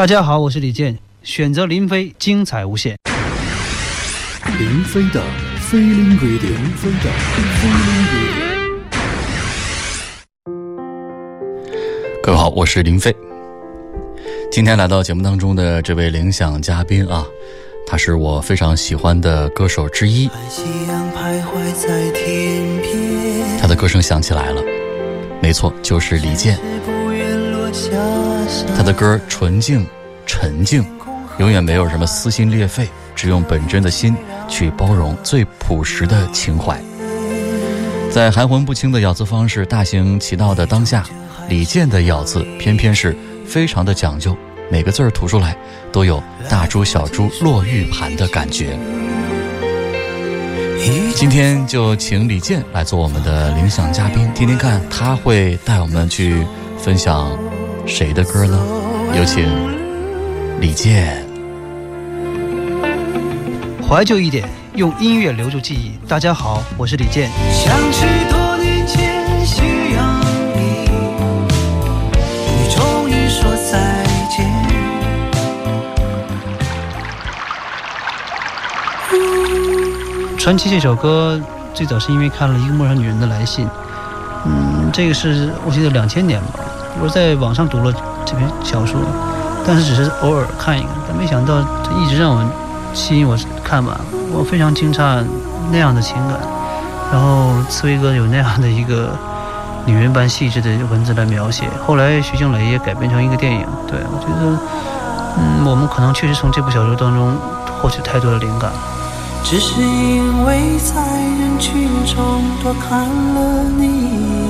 大家好，我是李健，选择林飞，精彩无限。林飞的 Radio，林飞的 Radio。各位好，我是林飞。今天来到节目当中的这位领奖嘉宾啊，他是我非常喜欢的歌手之一。他的歌声响起来了，没错，就是李健。他的歌纯净、沉静，永远没有什么撕心裂肺，只用本真的心去包容最朴实的情怀。在含混不清的咬字方式大行其道的当下，李健的咬字偏偏是非常的讲究，每个字儿吐出来都有大珠小珠落玉盘的感觉。今天就请李健来做我们的领奖嘉宾，听听看他会带我们去分享。谁的歌呢？有请李健。怀旧一点，用音乐留住记忆。大家好，我是李健。想起多年前夕阳里，你终于说再见。传奇这首歌最早是因为看了一个陌生女人的来信，嗯，这个是我记得两千年吧。我在网上读了这篇小说，但是只是偶尔看一看，但没想到这一直让我吸引我看完。我非常惊诧那样的情感，然后刺猬哥有那样的一个女人般细致的文字来描写。后来徐静蕾也改编成一个电影，对我觉得，嗯，我们可能确实从这部小说当中获取太多的灵感。只是因为在人群中多看了你一眼。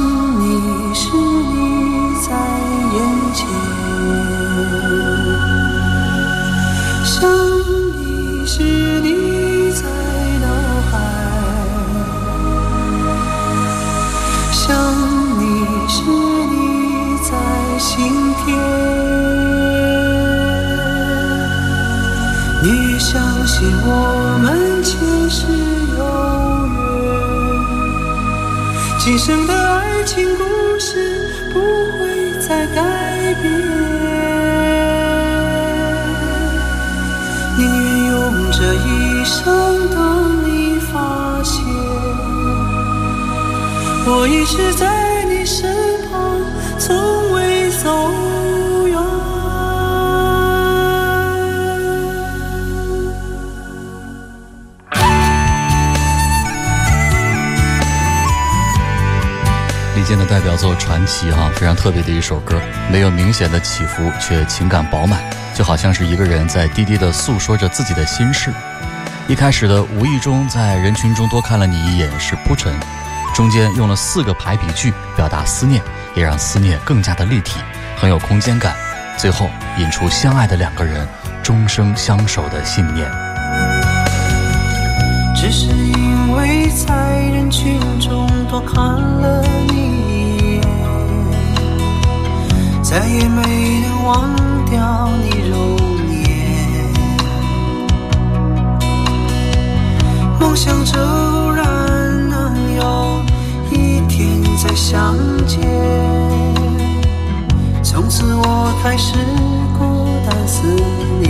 我一直在你身旁，从未走。的代表作《传奇》哈，非常特别的一首歌，没有明显的起伏，却情感饱满，就好像是一个人在低低的诉说着自己的心事。一开始的无意中在人群中多看了你一眼是铺陈，中间用了四个排比句表达思念，也让思念更加的立体，很有空间感。最后引出相爱的两个人终生相守的信念。只是因为在人群中多看了你一眼。再也没能忘掉你容颜，梦想着偶然有一天再相见，从此我开始孤单思念。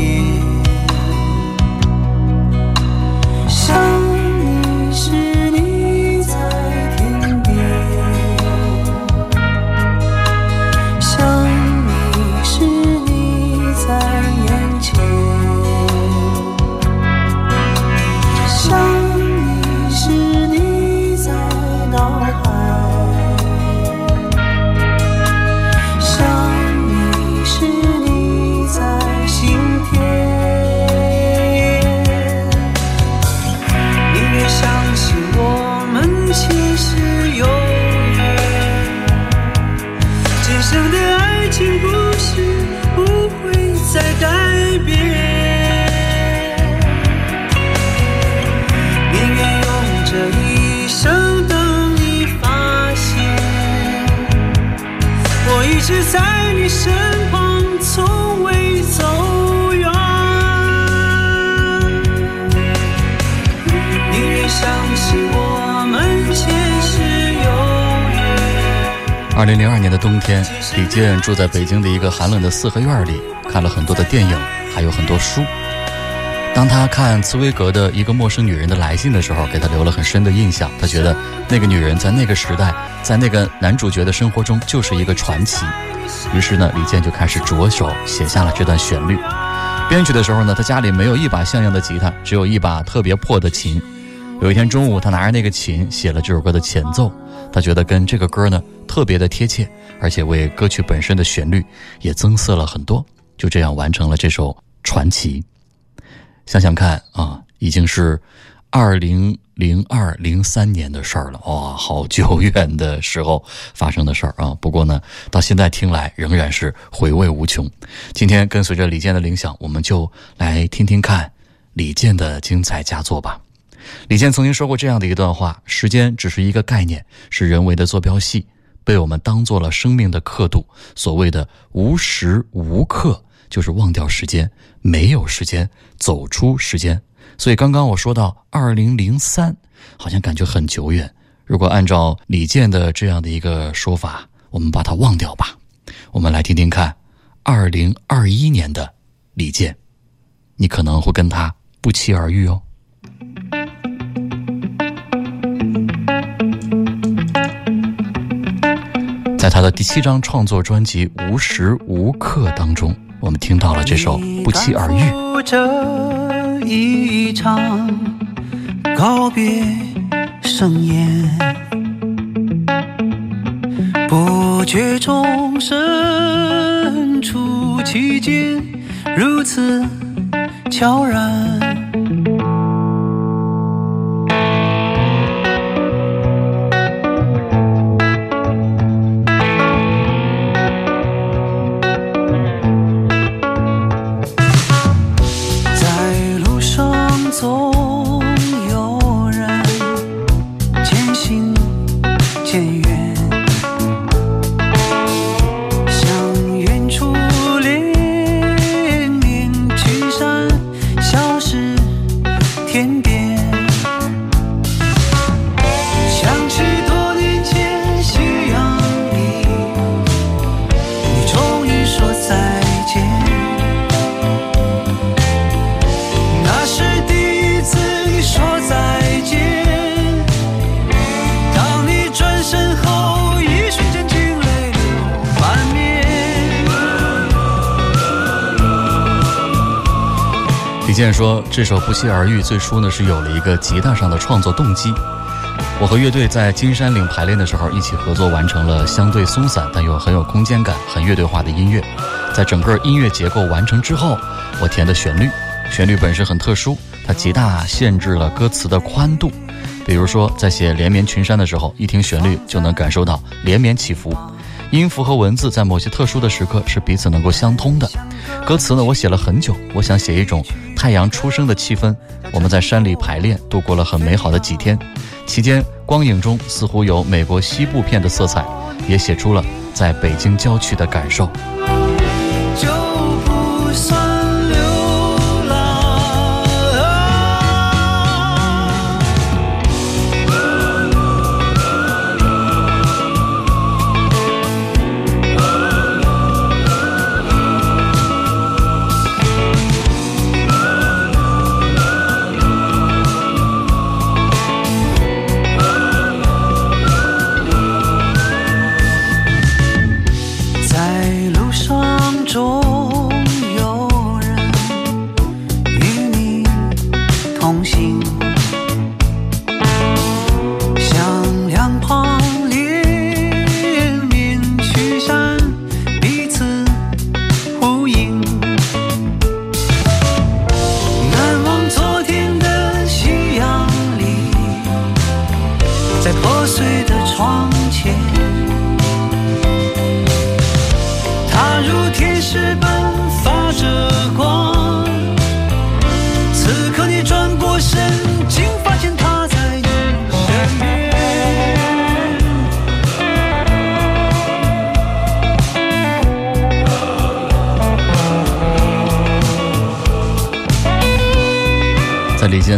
想你时。身旁，从未走远。宁愿相信我们前世有缘。二零零二年的冬天，李健住在北京的一个寒冷的四合院里，看了很多的电影，还有很多书。当他看茨威格的一个陌生女人的来信的时候，给他留了很深的印象。他觉得那个女人在那个时代，在那个男主角的生活中就是一个传奇。于是呢，李健就开始着手写下了这段旋律。编曲的时候呢，他家里没有一把像样的吉他，只有一把特别破的琴。有一天中午，他拿着那个琴写了这首歌的前奏。他觉得跟这个歌呢特别的贴切，而且为歌曲本身的旋律也增色了很多。就这样完成了这首传奇。想想看啊，已经是二零零二零三年的事儿了，哇，好久远的时候发生的事儿啊。不过呢，到现在听来仍然是回味无穷。今天跟随着李健的铃响，我们就来听听看李健的精彩佳作吧。李健曾经说过这样的一段话：时间只是一个概念，是人为的坐标系，被我们当做了生命的刻度。所谓的无时无刻，就是忘掉时间，没有时间，走出时间。所以刚刚我说到二零零三，好像感觉很久远。如果按照李健的这样的一个说法，我们把它忘掉吧。我们来听听看，二零二一年的李健，你可能会跟他不期而遇哦。在他的第七张创作专辑《无时无刻》当中，我们听到了这首《不期而遇》。这一场告别盛宴，不觉中身处其间，如此悄然。说：“这首《不期而遇》最初呢是有了一个吉他上的创作动机。我和乐队在金山岭排练的时候，一起合作完成了相对松散但又很有空间感、很乐队化的音乐。在整个音乐结构完成之后，我填的旋律，旋律本身很特殊，它极大限制了歌词的宽度。比如说，在写连绵群山的时候，一听旋律就能感受到连绵起伏。”音符和文字在某些特殊的时刻是彼此能够相通的。歌词呢，我写了很久，我想写一种太阳初升的气氛。我们在山里排练，度过了很美好的几天，期间光影中似乎有美国西部片的色彩，也写出了在北京郊区的感受。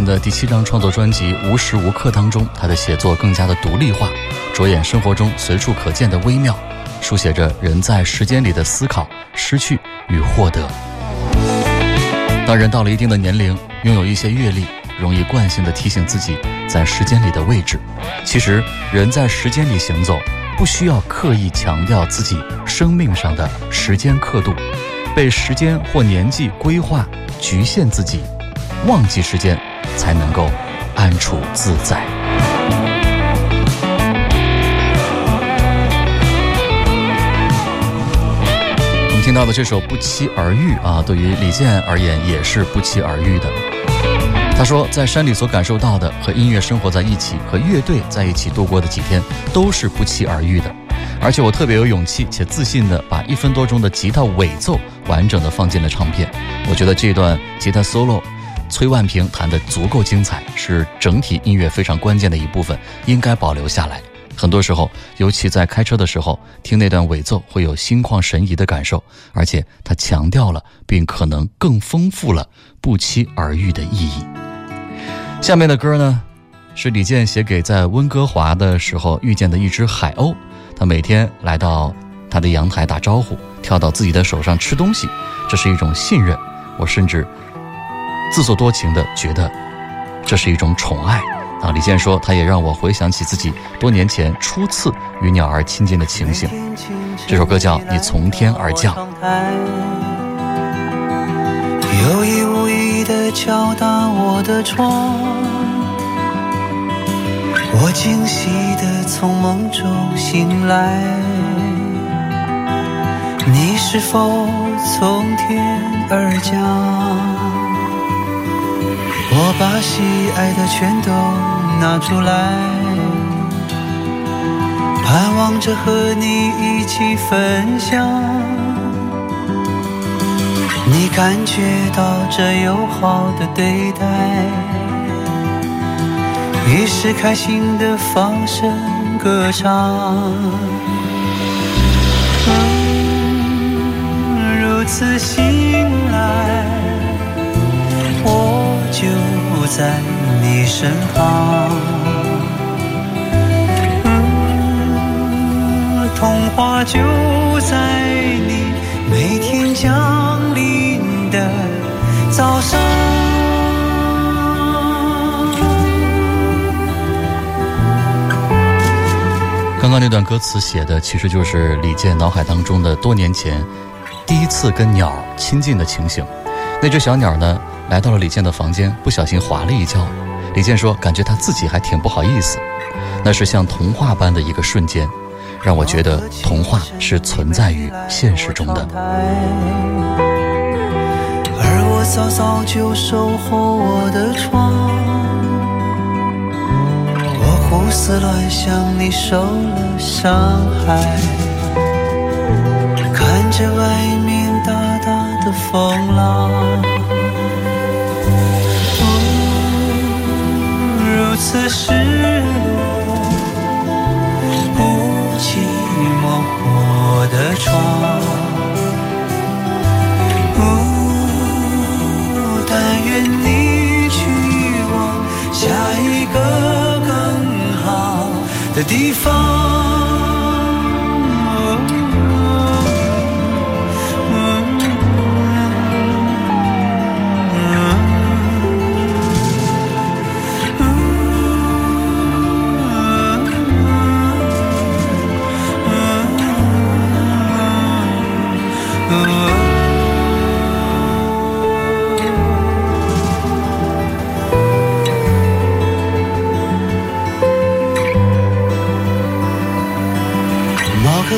的第七张创作专辑《无时无刻》当中，他的写作更加的独立化，着眼生活中随处可见的微妙，书写着人在时间里的思考、失去与获得。当人到了一定的年龄，拥有一些阅历，容易惯性的提醒自己在时间里的位置。其实，人在时间里行走，不需要刻意强调自己生命上的时间刻度，被时间或年纪规划局限自己，忘记时间，才能够安处自在。我们听到的这首《不期而遇》啊，对于李健而言也是不期而遇的。他说，在山里所感受到的，和音乐生活在一起，和乐队在一起度过的几天，都是不期而遇的。而且我特别有勇气且自信地把一分多钟的吉他尾奏完整的放进了唱片。我觉得这段吉他 solo，崔万平弹得足够精彩，是整体音乐非常关键的一部分，应该保留下来。很多时候，尤其在开车的时候，听那段尾奏会有心旷神怡的感受，而且它强调了，并可能更丰富了不期而遇的意义。下面的歌呢，是李健写给在温哥华的时候遇见的一只海鸥，他每天来到他的阳台打招呼，跳到自己的手上吃东西，这是一种信任。我甚至自作多情的觉得，这是一种宠爱。啊，李健说，他也让我回想起自己多年前初次与鸟儿亲近的情形。这首歌叫《你从天而降》。有意无意的敲打我的窗，我惊喜的从梦中醒来。你是否从天而降？我把喜爱的全都。拿出来，盼望着和你一起分享。你感觉到这友好的对待，于是开心的放声歌唱。如此醒来，我在。你身旁，童话就在你每天降临的早上。刚刚那段歌词写的，其实就是李健脑海当中的多年前第一次跟鸟亲近的情形。那只小鸟呢，来到了李健的房间，不小心滑了一跤。李健说：“感觉他自己还挺不好意思，那是像童话般的一个瞬间，让我觉得童话是存在于现实中的。”而我早早就守候我的窗，我胡思乱想，你受了伤害，看着外面大大的风浪。如此失落，不寂寞我的窗。但愿你去往下一个更好的地方。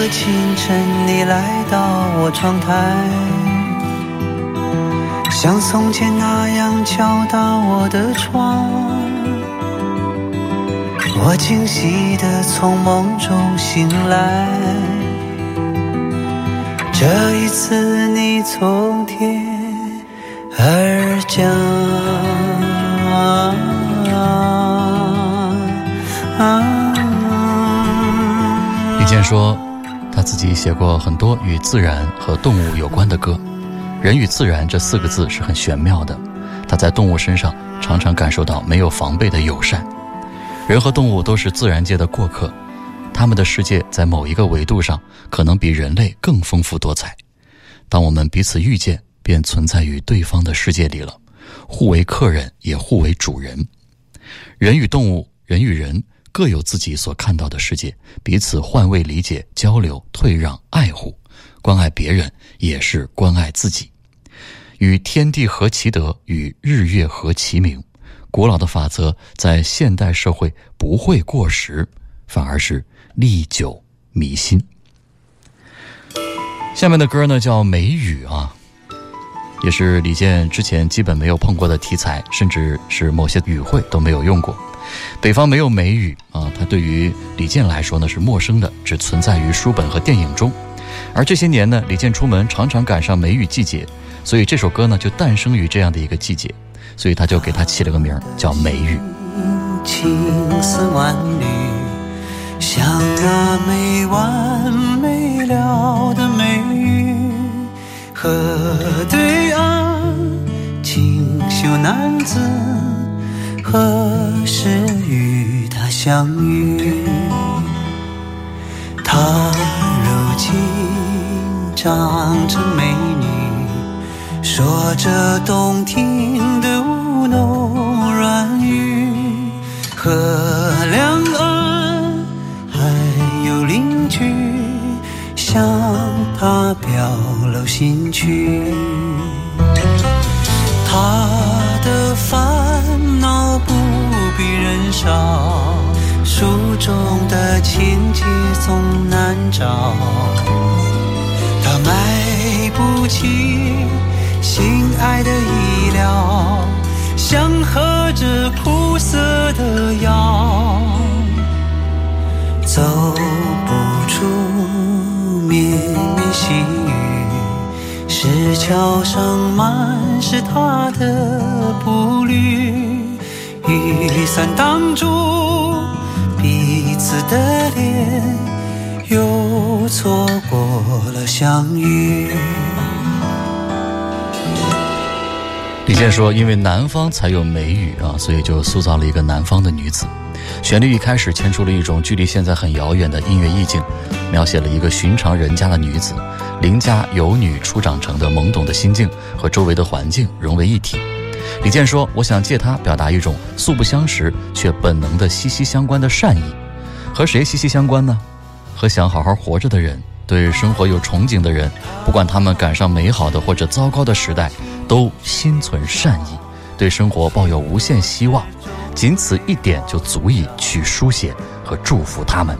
清晨，你来到我窗台，像从前那样敲打我的窗。我惊喜地从梦中醒来，这一次你从天而降。李健说。自己写过很多与自然和动物有关的歌，人与自然这四个字是很玄妙的。他在动物身上常常感受到没有防备的友善。人和动物都是自然界的过客，他们的世界在某一个维度上可能比人类更丰富多彩。当我们彼此遇见，便存在于对方的世界里了，互为客人，也互为主人。人与动物，人与人。各有自己所看到的世界，彼此换位理解、交流、退让、爱护、关爱别人，也是关爱自己。与天地合其德，与日月合其明。古老的法则在现代社会不会过时，反而是历久弥新。下面的歌呢叫《梅雨》啊，也是李健之前基本没有碰过的题材，甚至是某些语汇都没有用过。北方没有梅雨啊，它对于李健来说呢是陌生的，只存在于书本和电影中。而这些年呢，李健出门常常赶上梅雨季节，所以这首歌呢就诞生于这样的一个季节，所以他就给他起了个名儿叫《梅雨》。青丝万缕，像那没完没了的梅雨，河对岸清秀男子。何时与她相遇？她如今长成美女，说着动听的吴侬软语。河两岸还有邻居向她表露心曲。她少，书中的情节总难找。他买不起心爱的医疗，想喝着苦涩的药，走不出绵绵细雨，石桥上满是他的步履。雨伞挡住彼此的脸，又错过了相遇。李健说：“因为南方才有梅雨啊，所以就塑造了一个南方的女子。旋律一开始牵出了一种距离现在很遥远的音乐意境，描写了一个寻常人家的女子，邻家有女初长成的懵懂的心境和周围的环境融为一体。”李健说：“我想借它表达一种素不相识却本能的息息相关的善意，和谁息息相关呢？和想好好活着的人，对生活有憧憬的人，不管他们赶上美好的或者糟糕的时代，都心存善意，对生活抱有无限希望，仅此一点就足以去书写和祝福他们。”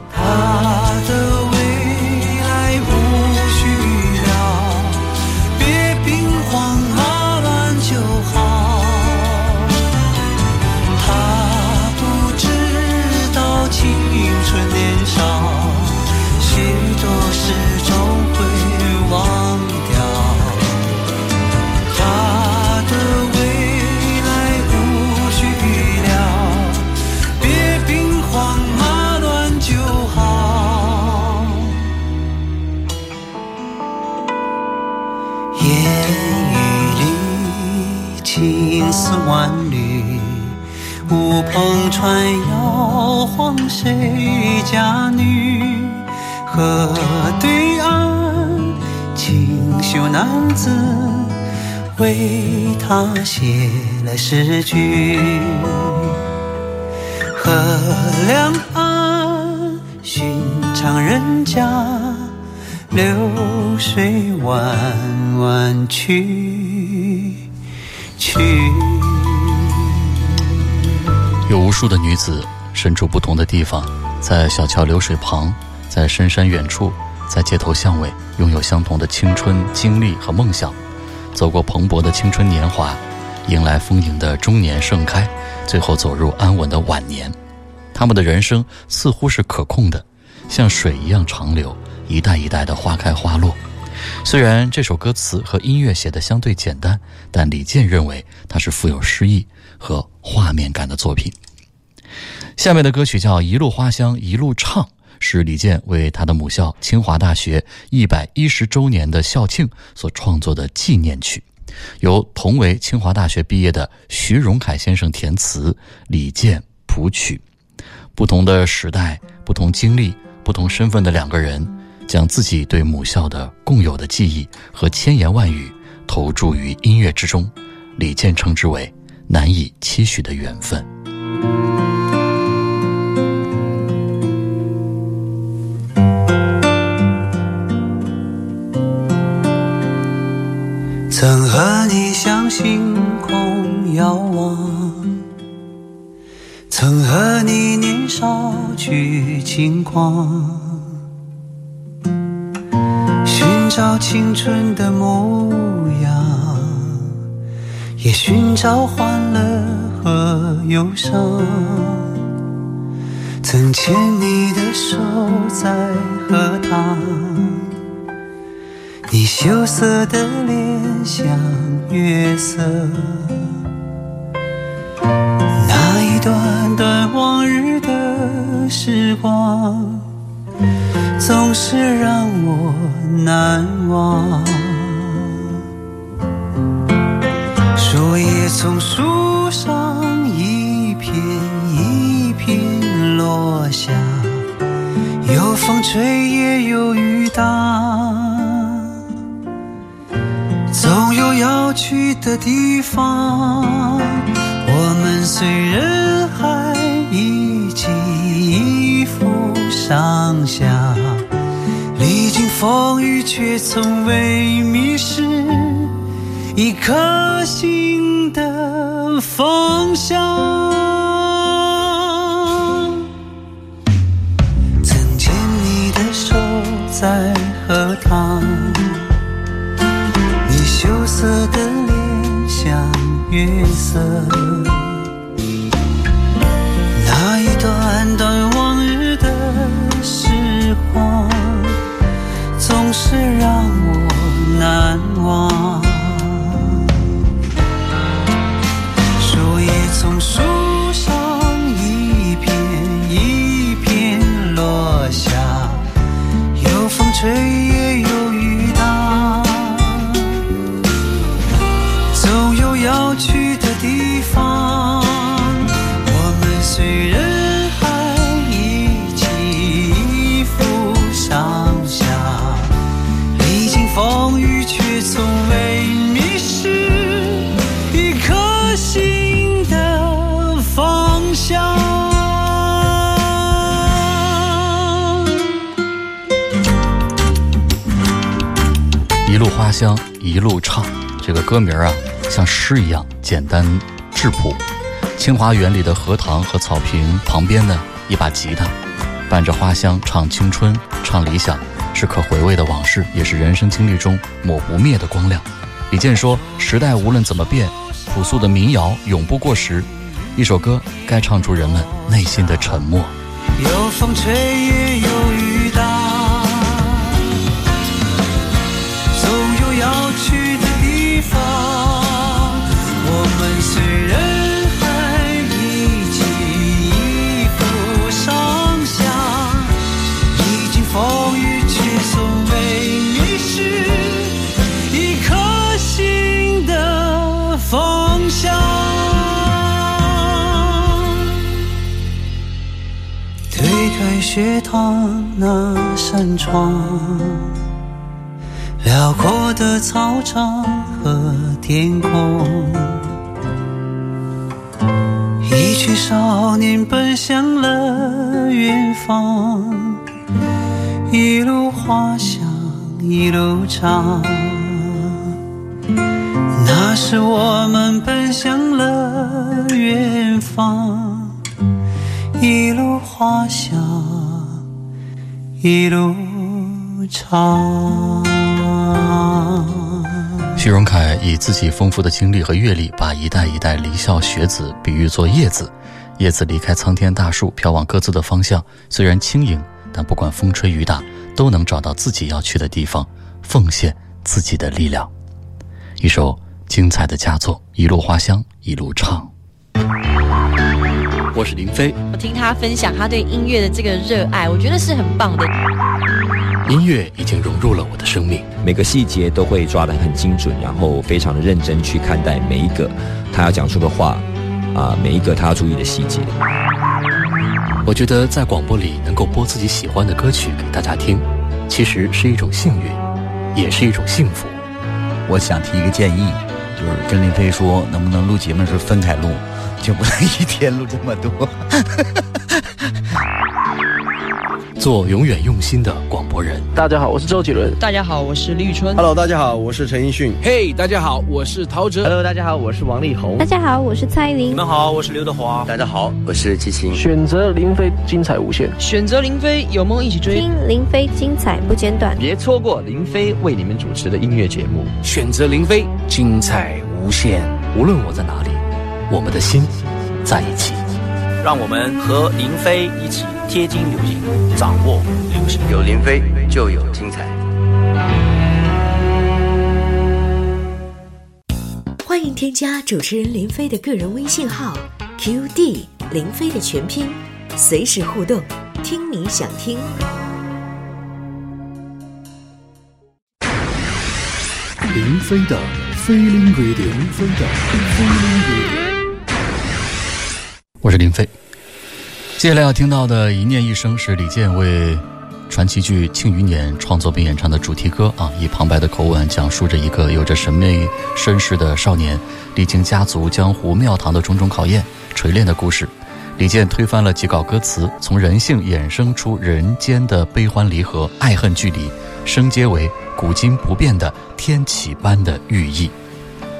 万缕，乌篷船摇晃谁家女？河对岸清秀男子为她写了诗句。河两岸寻常人家，流水弯弯曲曲。无数的女子身处不同的地方，在小桥流水旁，在深山远处，在街头巷尾，拥有相同的青春经历和梦想，走过蓬勃的青春年华，迎来丰盈的中年盛开，最后走入安稳的晚年。他们的人生似乎是可控的，像水一样长流，一代一代的花开花落。虽然这首歌词和音乐写的相对简单，但李健认为它是富有诗意和画面感的作品。下面的歌曲叫《一路花香一路唱》，是李健为他的母校清华大学一百一十周年的校庆所创作的纪念曲。由同为清华大学毕业的徐荣凯先生填词，李健谱曲。不同的时代、不同经历、不同身份的两个人，将自己对母校的共有的记忆和千言万语投注于音乐之中。李健称之为难以期许的缘分。曾和你向星空遥望，曾和你年少去轻狂，寻找青春的模样，也寻找欢乐和忧伤。曾牵你的手在荷塘。你羞涩的脸像月色，那一段段往日的时光，总是让我难忘。树叶从树上一片一片落下，有风吹也有雨打。总有要去的地方，我们随人海一起依附上下，历经风雨却从未迷失一颗心的方向。色，一路花香，一路唱。这个歌名啊，像诗一样简单质朴。清华园里的荷塘和草坪旁边呢，一把吉他，伴着花香唱青春，唱理想，是可回味的往事，也是人生经历中抹不灭的光亮。李健说：“时代无论怎么变，朴素的民谣永不过时。一首歌该唱出人们内心的沉默。有风吹也有开学堂那扇窗，辽阔的操场和天空，一群少年奔向了远方，一路花香一路唱。那时我们奔向了远方。一路花香，一路唱。徐荣凯以自己丰富的经历和阅历，把一代一代离校学子比喻作叶子，叶子离开苍天大树，飘往各自的方向。虽然轻盈，但不管风吹雨打，都能找到自己要去的地方，奉献自己的力量。一首精彩的佳作，一路花香，一路唱。我是林飞，我听他分享他对音乐的这个热爱，我觉得是很棒的。音乐已经融入了我的生命，每个细节都会抓得很精准，然后非常的认真去看待每一个他要讲出的话，啊，每一个他要注意的细节。我觉得在广播里能够播自己喜欢的歌曲给大家听，其实是一种幸运，也是一种幸福。我想提一个建议，就是跟林飞说，能不能录节目时分开录，就不能一天录这么多。做永远用心的广播人。大家好，我是周杰伦。大家好，我是李宇春。Hello，大家好，我是陈奕迅。Hey，大家好，我是陶喆。Hello，大家好，我是王力宏。大家好，我是蔡依林。你们好，我是刘德华。大家好，我是齐秦。选择林飞，精彩无限。选择林飞，有梦一起追。听林飞，精彩不间断。别错过林飞为你们主持的音乐节目。选择林飞，精彩无限。无论我在哪里，我们的心在一起。让我们和林飞一起贴近流行，掌握流行。有林飞就有精彩。欢迎添加主持人林飞的个人微信号 QD 林飞的全拼，随时互动，听你想听。林飞的飞林 radio，林飞的飞林 radio。我是林飞。接下来要听到的《一念一生》是李健为传奇剧《庆余年》创作并演唱的主题歌啊，以旁白的口吻讲述着一个有着神秘身世的少年，历经家族、江湖、庙堂的种种考验，锤炼的故事。李健推翻了几稿歌词，从人性衍生出人间的悲欢离合、爱恨距离，升阶为古今不变的天启般的寓意。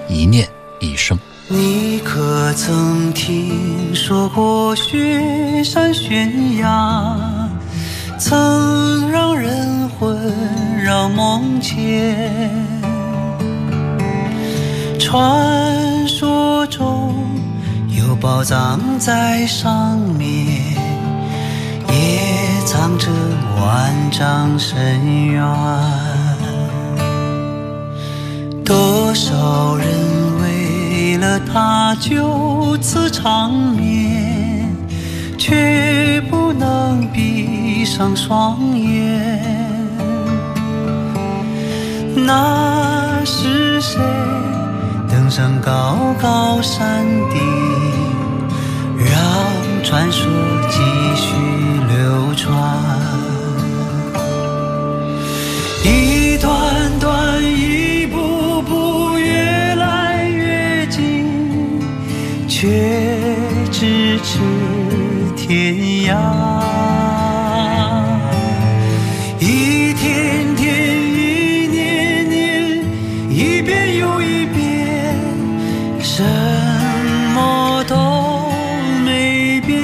一念一生。你可曾听说过雪山悬崖，曾让人魂绕梦牵？传说中有宝藏在上面，也藏着万丈深渊。多少人了他就此长眠，却不能闭上双眼。那是谁登上高高山顶，让传说继续流传？却咫尺天涯。一天天，一年年，一遍又一遍，什么都没变。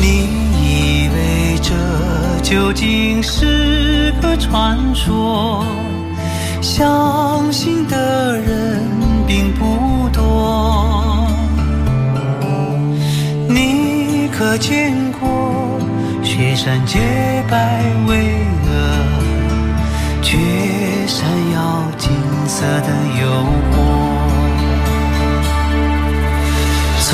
你以为这究竟是个传说？相信的人并不多。你可见过雪山洁白巍峨，却闪耀金色的诱惑？从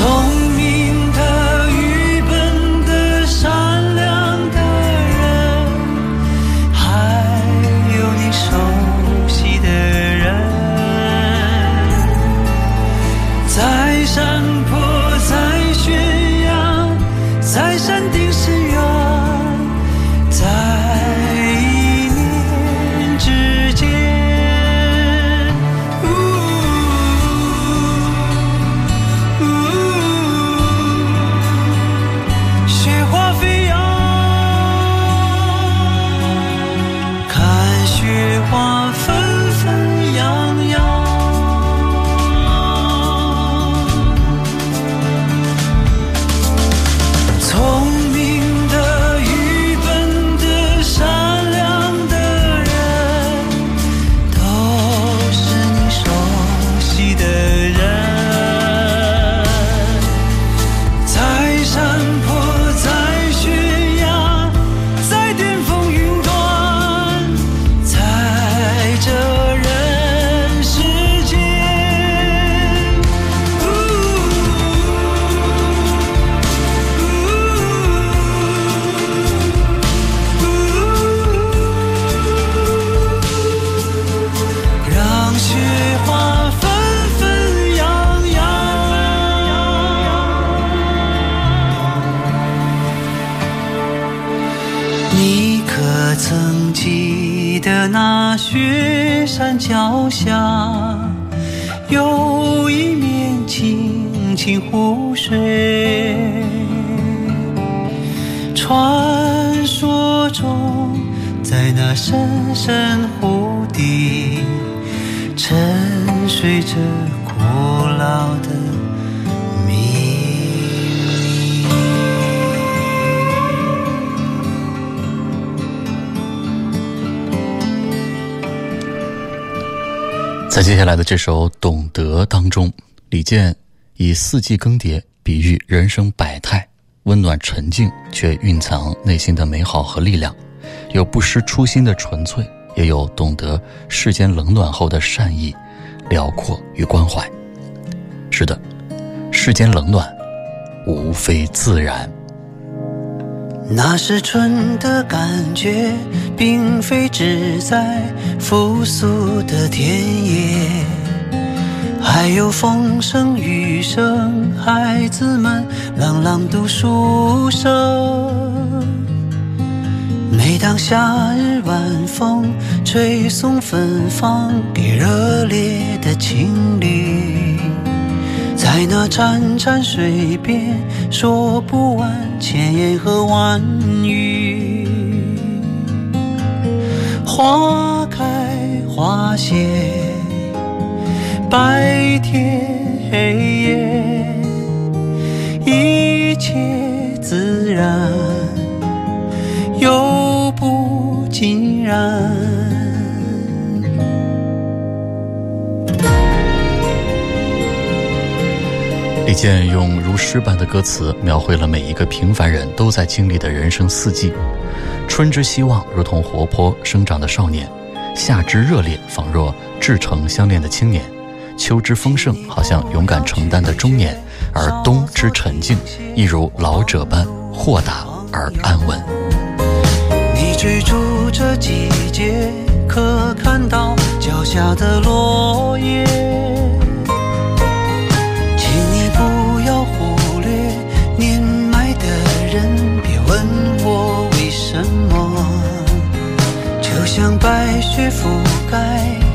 脚下，有一面清清湖。接下来的这首《懂得》当中，李健以四季更迭比喻人生百态，温暖沉静，却蕴藏内心的美好和力量，有不失初心的纯粹，也有懂得世间冷暖后的善意、辽阔与关怀。是的，世间冷暖，无非自然。那是春的感觉，并非只在复苏的田野，还有风声、雨声，孩子们朗朗读书声。每当夏日晚风吹送芬芳给热烈的情侣。在那潺潺水边，说不完千言和万语。花开花谢，白天黑夜，一切自然，又不尽然。健用如诗般的歌词描绘了每一个平凡人都在经历的人生四季：春之希望，如同活泼生长的少年；夏之热烈，仿若至诚相恋的青年；秋之丰盛，好像勇敢承担的中年；而冬之沉静，亦如老者般豁达而安稳。你追逐着季节，可看到脚下的落叶？就像白雪覆盖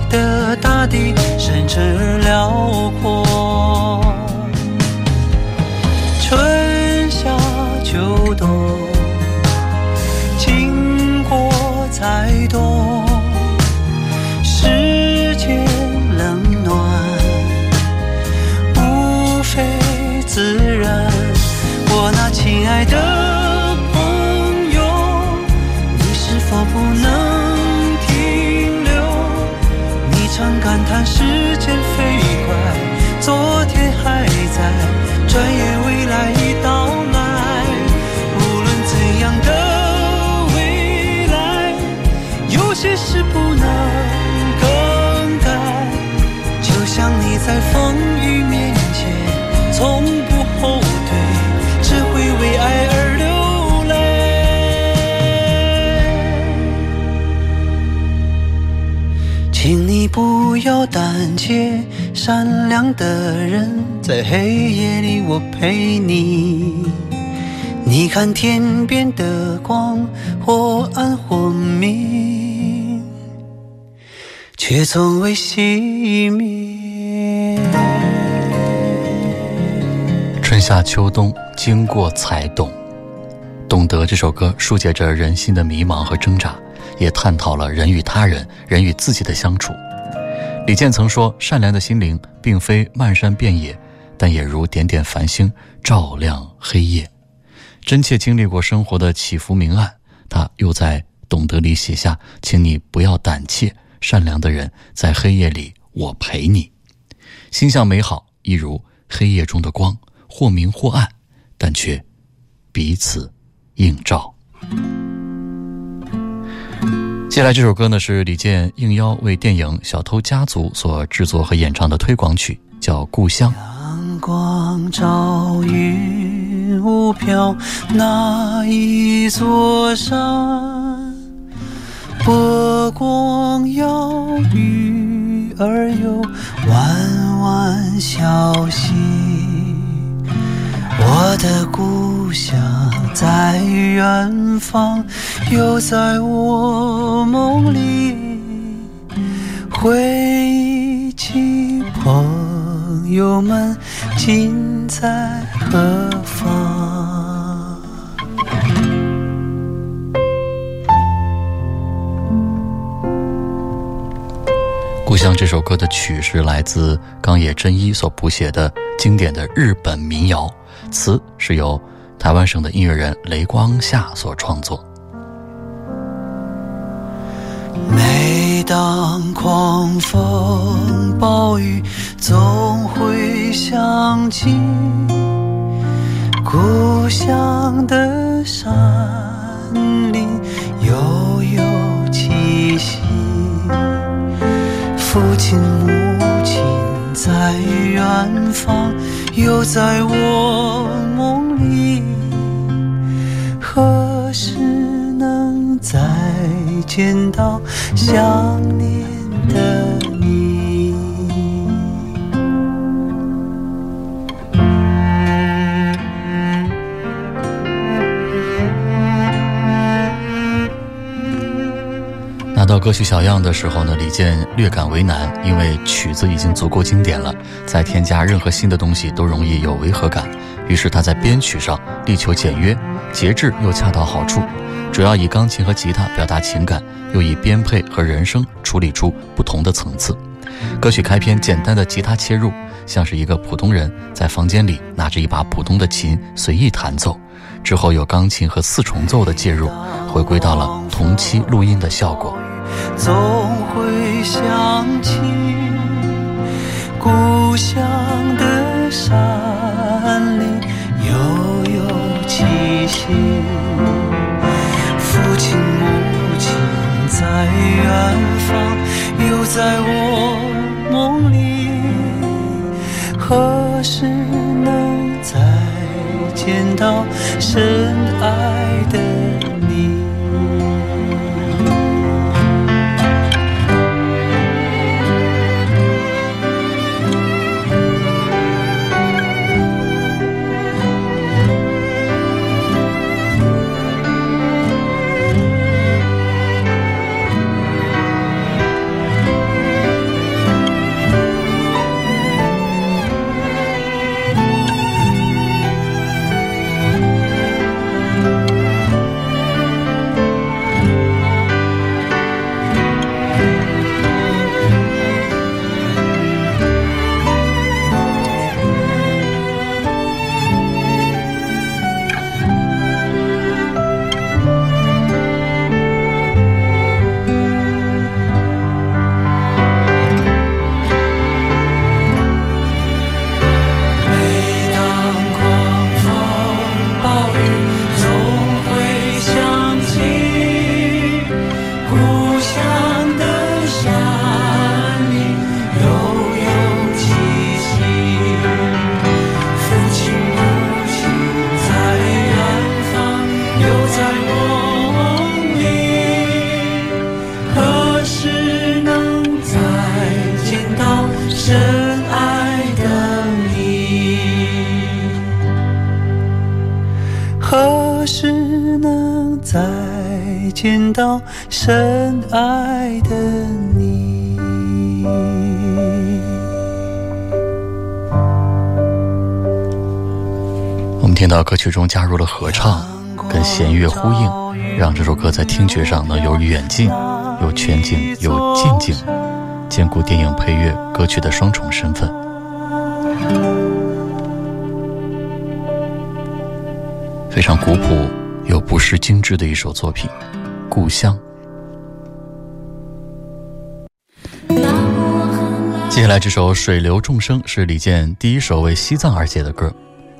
的大地，深沉而辽阔。春夏秋冬。经过才懂，世间冷暖无非自然。我那亲爱的善良的人在黑夜里我陪你。你看天边的光，或暗或明，却从未熄灭。春夏秋冬，经过才懂。懂得这首歌疏解着人心的迷茫和挣扎，也探讨了人与他人、人与自己的相处。李健曾说：“善良的心灵并非漫山遍野，但也如点点繁星，照亮黑夜。”真切经历过生活的起伏明暗，他又在《懂得》里写下：“请你不要胆怯，善良的人在黑夜里，我陪你。心向美好，一如黑夜中的光，或明或暗，但却彼此映照。”接下来这首歌呢，是李健应邀为电影《小偷家族》所制作和演唱的推广曲，叫《故乡》。阳光照云雾飘，那一座山，波光摇，鱼儿游，弯弯小溪。我的故乡在远方，又在我梦里。回忆起朋友们，今在何方？故乡这首歌的曲是来自冈野真一所谱写的经典的日本民谣，词是由。台湾省的音乐人雷光夏所创作。每当狂风暴雨，总会想起故乡的山林，悠悠气息。父亲母亲在远方，又在我梦里，何时能再见到想念的你？拿到歌曲小样的时候呢，李健略感为难，因为曲子已经足够经典了，再添加任何新的东西都容易有违和感。于是他在编曲上力求简约、节制又恰到好处，主要以钢琴和吉他表达情感，又以编配和人声处理出不同的层次。歌曲开篇简单的吉他切入，像是一个普通人在房间里拿着一把普通的琴随意弹奏，之后有钢琴和四重奏的介入，回归到了同期录音的效果。总会想起故乡的山林，悠悠气息。父亲母亲在远方，又在我梦里。何时能再见到深爱的到歌曲中加入了合唱，跟弦乐呼应，让这首歌在听觉上呢有远近、有全景、有近景，兼顾电影配乐、歌曲的双重身份。非常古朴又不失精致的一首作品，《故乡》。接下来这首《水流众生》是李健第一首为西藏而写的歌。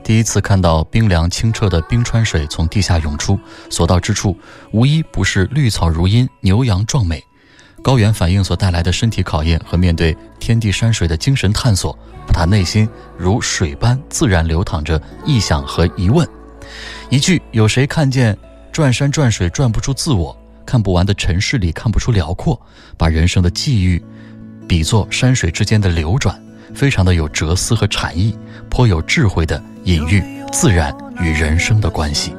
第一次看到冰凉清澈的冰川水从地下涌出，所到之处无一不是绿草如茵、牛羊壮美。高原反应所带来的身体考验和面对天地山水的精神探索，把他内心如水般自然流淌着臆想和疑问。一句“有谁看见转山转水转不出自我，看不完的尘世里看不出辽阔”，把人生的际遇比作山水之间的流转，非常的有哲思和禅意，颇有智慧的隐喻自然与人生的关系。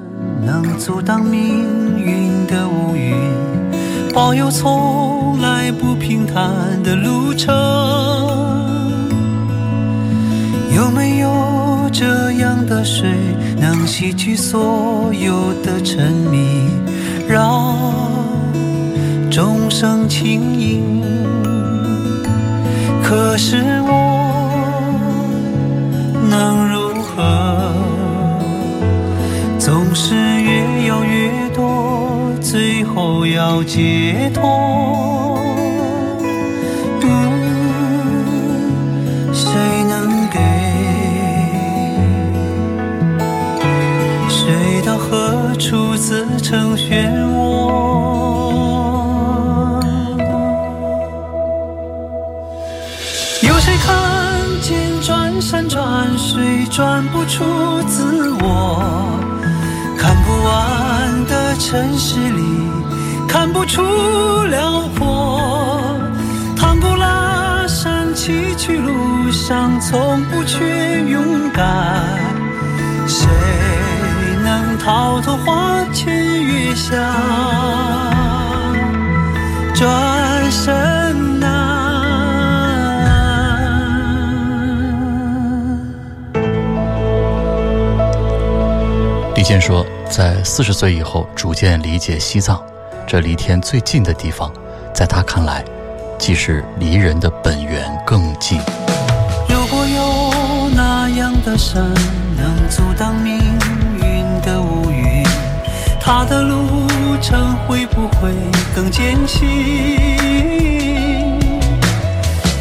能阻挡命运的乌云，保佑从来不平坦的路程。有没有这样的水，能洗去所有的沉迷，让众生轻盈？可是我能如何？总是越要越多，最后要解脱。嗯，谁能给？谁到何处自成漩涡？转不出自我？看不完的城市里，看不出辽阔。唐古拉山崎岖路上，从不缺勇敢。谁能逃脱花前月下？健说，在四十岁以后，逐渐理解西藏，这离天最近的地方，在他看来，既是离人的本源更近。如果有那样的山，能阻挡命运的乌云，它的路程会不会更艰辛？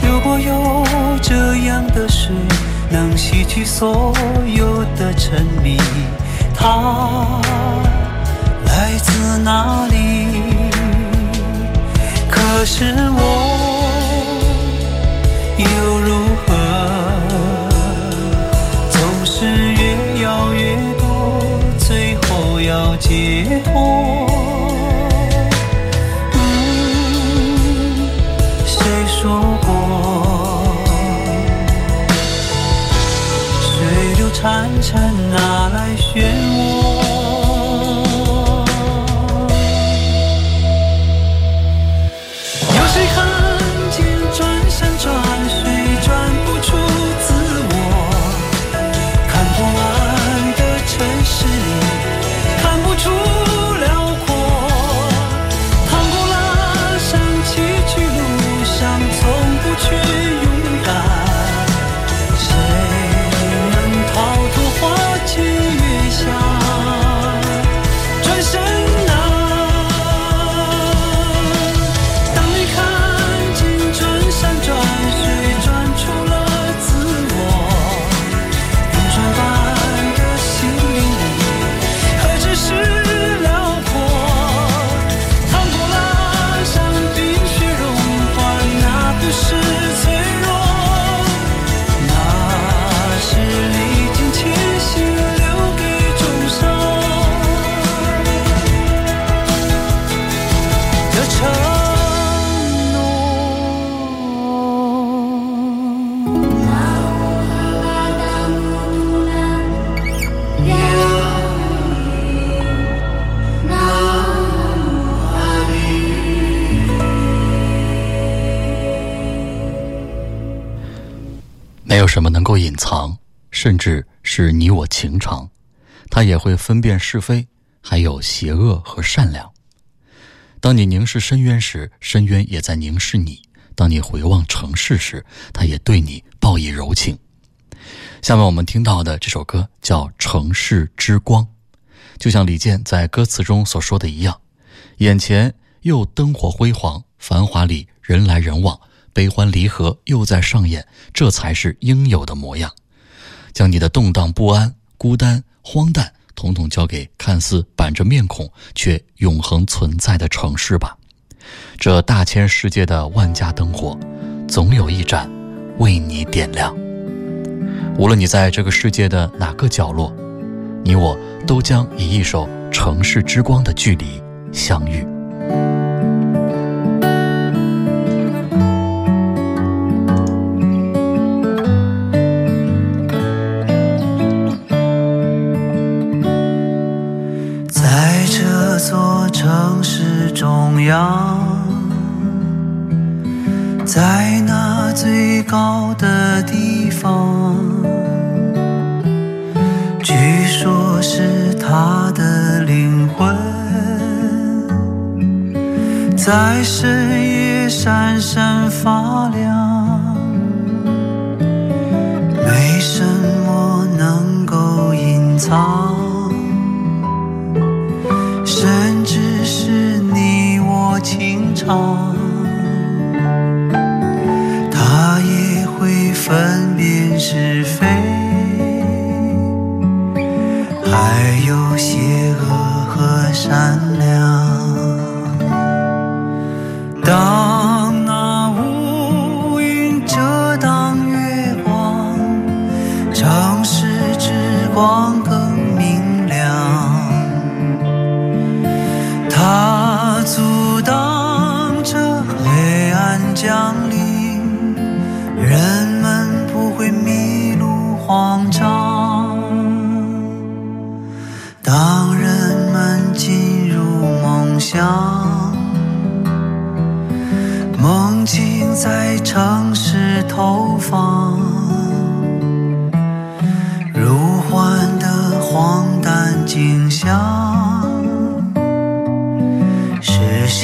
如果有这样的水，能洗去所有的沉迷，它来自哪里？可是我又如何？总是越要越多，最后要解脱。嗯，谁说潺潺，哪来漩涡？什么能够隐藏，甚至是你我情长。他也会分辨是非，还有邪恶和善良。当你凝视深渊时，深渊也在凝视你；当你回望城市时，他也对你报以柔情。下面我们听到的这首歌叫《城市之光》，就像李健在歌词中所说的一样：眼前又灯火辉煌，繁华里人来人往，悲欢离合又在上演，这才是应有的模样。将你的动荡不安、孤单、荒诞，统统交给看似板着面孔却永恒存在的城市吧。这大千世界的万家灯火，总有一盏为你点亮。无论你在这个世界的哪个角落，你我都将以一首《城市之光》的距离相遇。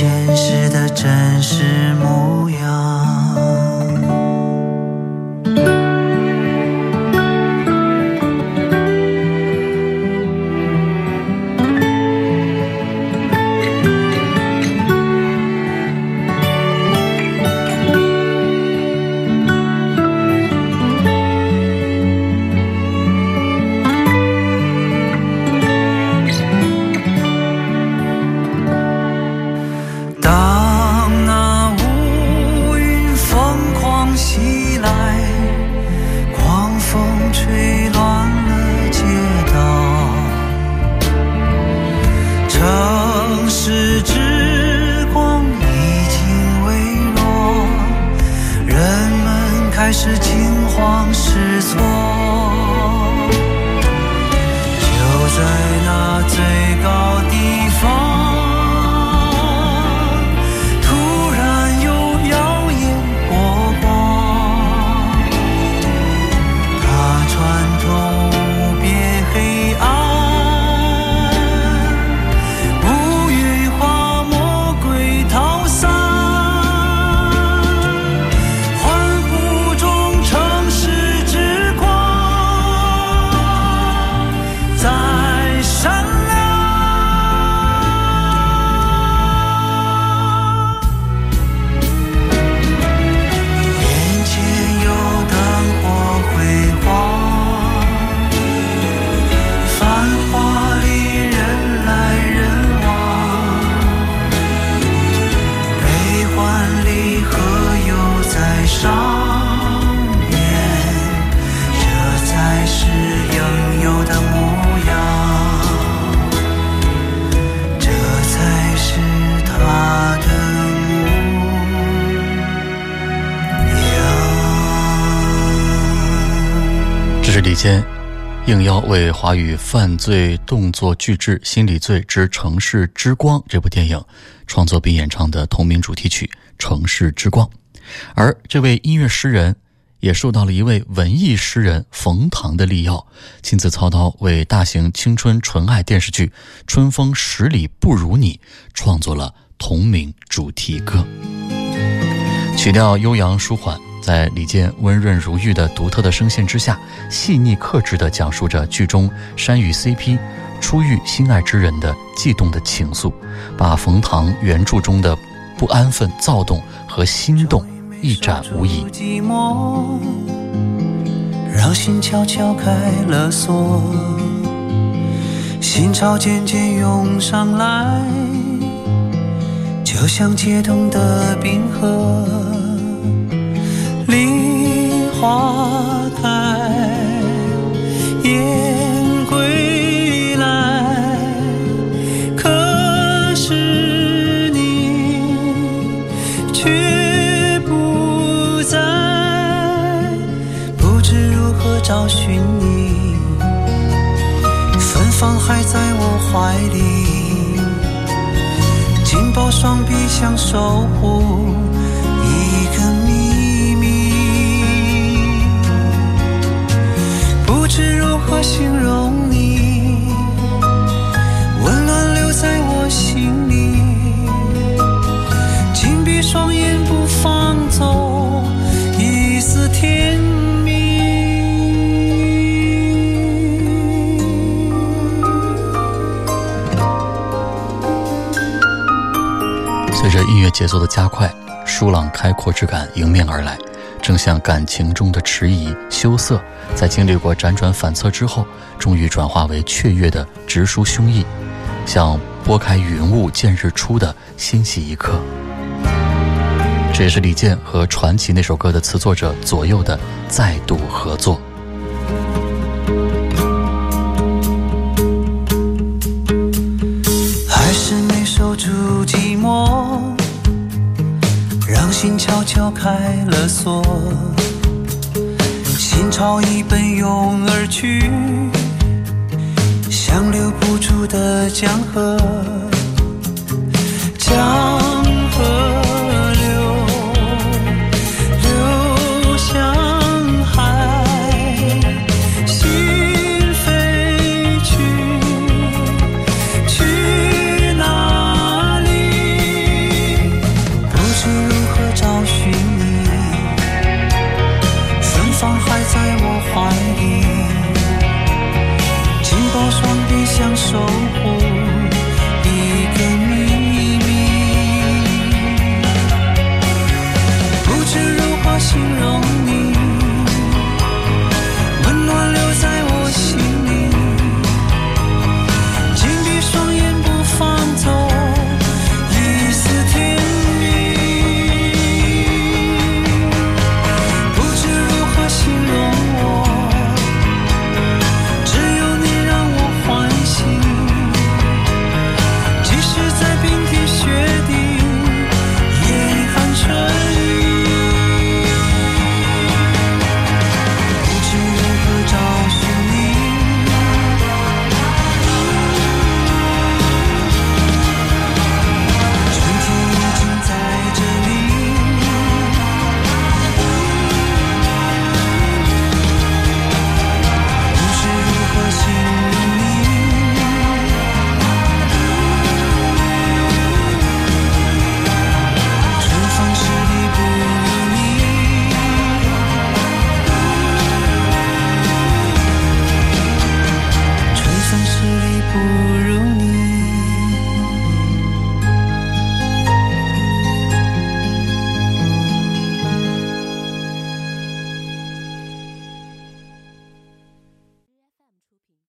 现实的真实模样。应邀为华语犯罪动作巨制《心理罪之城市之光》这部电影创作并演唱的同名主题曲《城市之光》，而这位音乐诗人也受到了一位文艺诗人冯唐的力邀，亲自操刀为大型青春纯爱电视剧《春风十里不如你》创作了同名主题歌。曲调悠扬舒缓，在李健温润如玉的独特的声线之下，细腻克制地讲述着剧中山与 CP 初遇心爱之人的悸动的情愫，把冯唐原著中的不安分、躁动和心动一展无遗。寂寞，让心悄悄开了锁，心潮渐渐涌上来，就像解冻的冰河，花开，燕归来，可是你却不在，不知如何找寻你，芬芳还在我怀里，紧抱双臂想守护不知如何形容你，温暖留在我心里，紧闭双眼不放走一丝甜蜜。随着音乐节奏的加快，舒朗开阔之感迎面而来，正像感情中的迟疑、羞涩，在经历过辗转反侧之后，终于转化为雀跃的直抒胸臆，像拨开云雾见日出的欣喜一刻。这也是李健和传奇那首歌的词作者左右的再度合作。还是没守住寂寞，心悄悄开了锁，心潮已奔涌而去，像留不住的江河，江